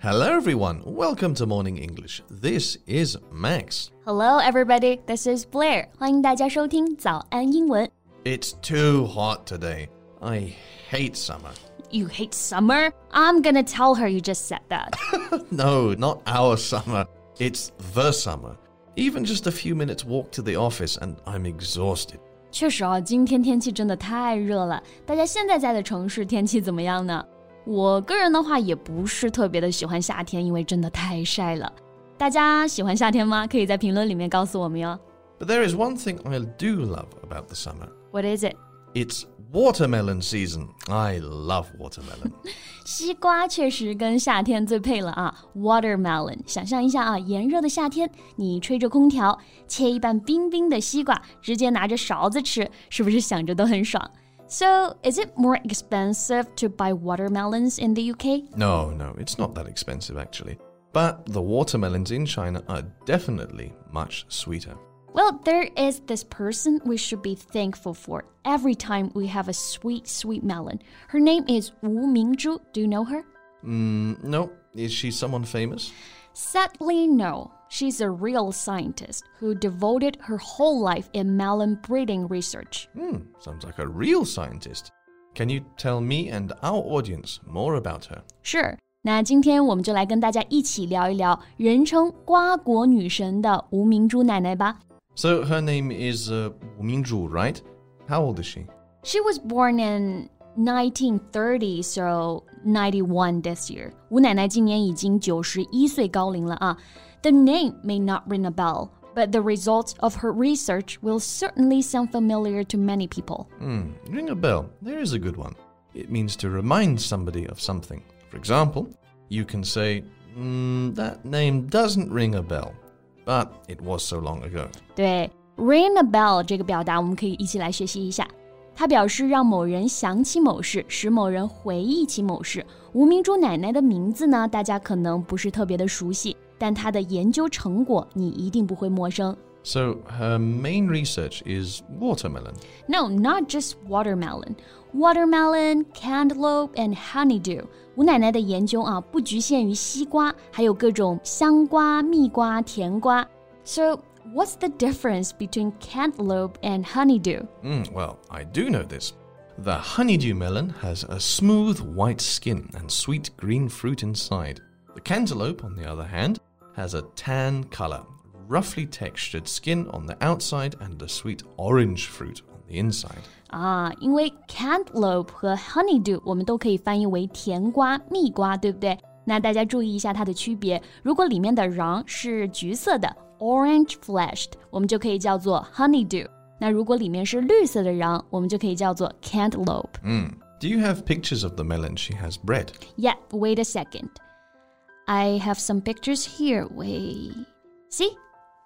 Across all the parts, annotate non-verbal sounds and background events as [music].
Hello, everyone. Welcome to Morning English. This is Max. Hello, everybody. This is Blair. 欢迎大家收听早安英文。 It's too hot today. I hate summer. You hate summer? I'm gonna tell her you just said that. [laughs] No, not our summer. It's the summer. Even just a few minutes walk to the office, and I'm exhausted. 确实啊，今天天气真的太热了。大家现在在的城市天气怎么样呢？ 我个人的话也不是特别的喜欢夏天，因为真的太晒了。大家喜欢夏天吗？可以在评论里面告诉我们哟。But there is one thing I do love about the summer. What is it? It's watermelon season. I love watermelon. 西瓜确实跟夏天最配了啊，watermelon。想象一下啊，炎热的夏天，你吹着空调，切一半冰冰的西瓜，直接拿着勺子吃，是不是想着都很爽？So, is it more expensive to buy watermelons in the UK? no, no, it's not that expensive actually. But the watermelons in China are definitely much sweeter. Well, there is this person we should be thankful for every time we have a sweet, sweet melon. Her name is Wu Mingzhu. Do you know her? Mm, no, is she someone famous? Sadly, no. She's a real scientist who devoted her whole life in melon breeding research. Hmm, sounds like a real scientist. Can you tell me and our audience more about her? 是，那今天我们就来跟大家一起聊一聊人称“瓜果女神”的吴明珠奶奶吧。 So her name is uh, Wu Mingzhu, right? How old is she? She was born in 1930, so 91 this year. 吴奶奶今年已经九十一岁高龄了啊。The name may not ring a bell, but the results of her research will certainly sound familiar to many people. Hmm, ring a bell. There is a good one. It means to remind somebody of something. For example, you can say, "Hmm, that name doesn't ring a bell, but it was so long ago. 对，ring a bell 这个表达，我们可以一起来学习一下。 它表示让某人想起某事，使某人回忆起某事。吴明珠奶奶的名字呢，大家可能不是特别的熟悉，但她的研究成果你一定不会陌生。So her main research is watermelon. No, not just watermelon. Watermelon, cantaloupe, and honeydew. 吴奶奶的研究啊，不局限于西瓜，还有各种香瓜、蜜瓜、甜瓜。So, what's the difference between cantaloupe and honeydew? Hmm, well, I do know this. The honeydew melon has a smooth white skin and sweet green fruit inside. The cantaloupe, on the other hand, has a tan color, roughly textured skin on the outside and a sweet orange fruit on the inside. 啊，因为 cantaloupe 和 honeydew 我们都可以翻译为甜瓜、蜜瓜，对不对？那大家注意一下它的区别。如果里面的瓤是橘色的 （orange fleshed），我们就可以叫做 honeydew。那如果里面是绿色的瓤，我们就可以叫做 cantaloupe。 Hmm. Do you have pictures of the melon she has bred? Yeah, wait a second. I have some pictures here. Wait. See?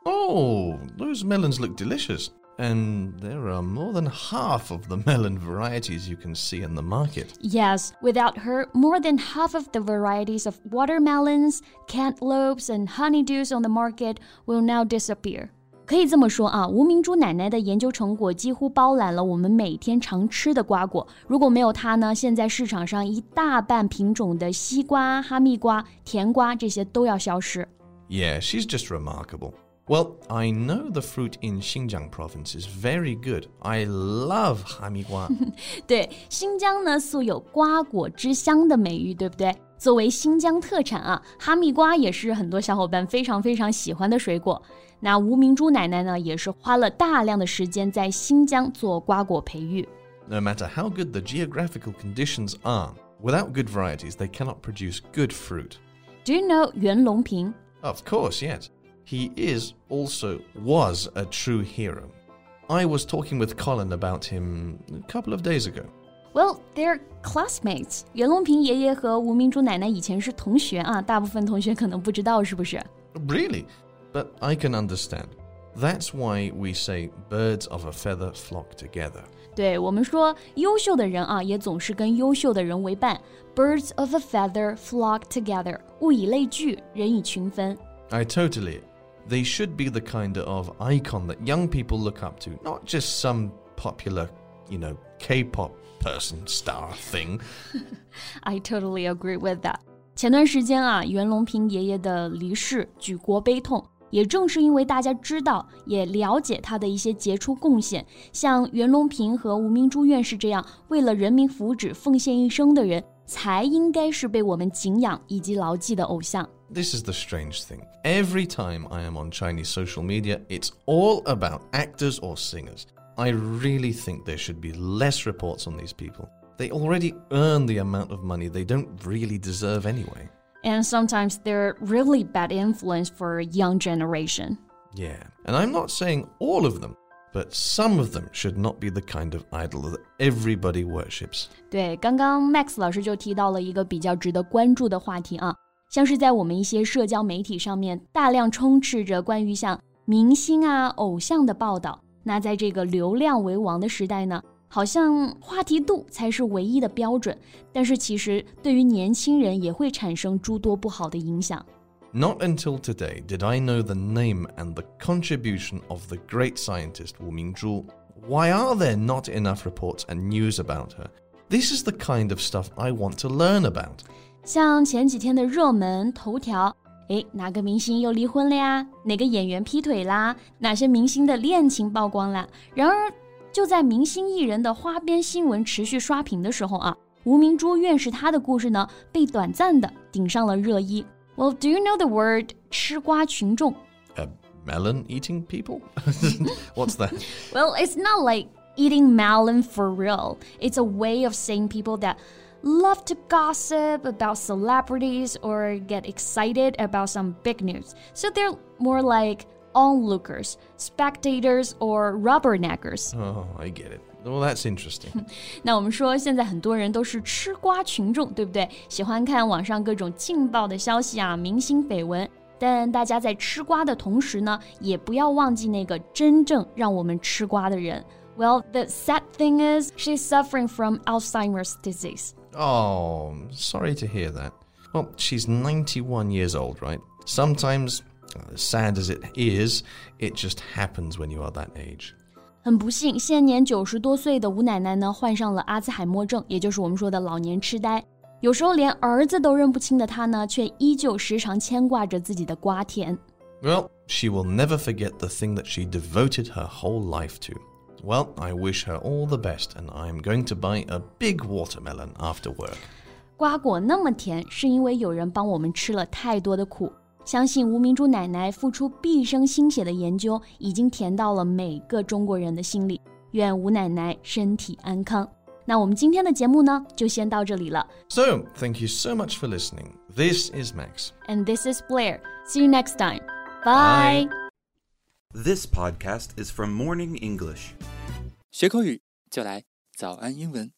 Oh, those melons look delicious. And there are more than half of the melon varieties you can see in the market. Yes, without her, more than half of the varieties of watermelons, cantaloupes, and honeydews on the market will now disappear. 可以这么说啊，吴明珠奶奶的研究成果几乎包揽了我们每天常吃的瓜果。如果没有它呢，现在市场上一大半品种的西瓜、哈密瓜、甜瓜这些都要消失。Yeah, she's just remarkable. Well, I know the fruit in Xinjiang province is very good. I love hamigua. 对，新疆呢素有“瓜果之乡”的美誉，对不对？作为新疆特产啊，哈密瓜也是很多小伙伴非常非常喜欢的水果。那吴明珠奶奶呢，也是花了大量的时间在新疆做瓜果培育。 no [laughs] matter how good the geographical conditions are, without good varieties, they cannot produce good fruit. Do you know 袁隆平？ Of course, yes. He is also was a true hero. I was talking with Colin about him a couple of days ago. Well, they're classmates. 袁隆平爷爷和吴明珠奶奶以前是同学啊，大部分同学可能不知道，是不是？ Really? But I can understand. That's why we say birds of a feather flock together. 对我们说，优秀的人啊，也总是跟优秀的人为伴。Birds of a feather flock together，物以类聚，人以群分。 I totally. They should be the kind of icon that young people look up to, not just some popular, you know, K pop person star thing. [laughs] I totally agree with that. 前段时间啊，袁隆平爷爷的离世，举国悲痛。也正是因为大家知道，也了解他的一些杰出贡献，像袁隆平和吴明珠院士这样为了人民福祉奉献一生的人，才应该是被我们敬仰以及牢记的偶像。 This is the strange thing. Every time I am on Chinese social media, it's all about actors or singers. I really think there should be less reports on these people. They already earn the amount of money they don't really deserve anyway. And sometimes they're really bad influence for a young generation. Yeah, and I'm not saying all of them, but some of them should not be the kind of idol that everybody worships. 对，刚刚 Max 老师就提到了一个比较值得关注的话题啊， 像是在我们一些社交媒体上面，大量充斥着关于像明星啊、偶像的报道。那在这个流量为王的时代呢，好像话题度才是唯一的标准，但是其实对于年轻人也会产生诸多不好的影响。Not until today did I know the name and the contribution of the great scientist Wu Mingzhu. Why are there not enough reports and news about her? This is the kind of stuff I want to learn about. 像前几天的热门头条，诶，哪个明星又离婚了呀？哪个演员劈腿啦？哪些明星的恋情曝光了？然而。就在明星艺人的花边新闻持续刷屏的时候啊，吴明珠院士她的故事呢被短暂的顶上了热议。Well, do you know the word 吃瓜群众？A melon eating people? [laughs] What's that? [laughs] well, it's not like eating melon for real. It's a way of saying people that love to gossip about celebrities or get excited about some big news. So they're more like onlookers, spectators, or rubberneckers. Oh, I get it. Well, that's interesting. [laughs] 那我们说，现在很多人都是吃瓜群众，对不对？喜欢看网上各种劲爆的消息啊，明星绯闻。但大家在吃瓜的同时呢，也不要忘记那个真正让我们吃瓜的人。Well, the sad thing is, she's suffering from Alzheimer's disease. Oh, sorry to hear that. Well, she's 91 years old, right? Sometimes as sad as it is, it just happens when you are that age. 很不幸，现年九十多岁的吴奶奶呢，患上了阿兹海默症，也就是我们说的老年痴呆。有时候连儿子都认不清的她呢，却依旧时常牵挂着自己的瓜田。Well, she will never forget the thing that she devoted her whole life to. Well, I wish her all the best, and I'm going to buy a big watermelon after work. 瓜果那么甜，是因为有人帮我们吃了太多的苦。相信吴明珠奶奶付出毕生心血的研究，已经甜到了每个中国人的心里。愿吴奶奶身体安康。那我们今天的节目呢，就先到这里了。So, thank you so much for listening. This is Max. And this is Blair. See you next time. Bye. This podcast is from Morning English. 学口语就来早安英文。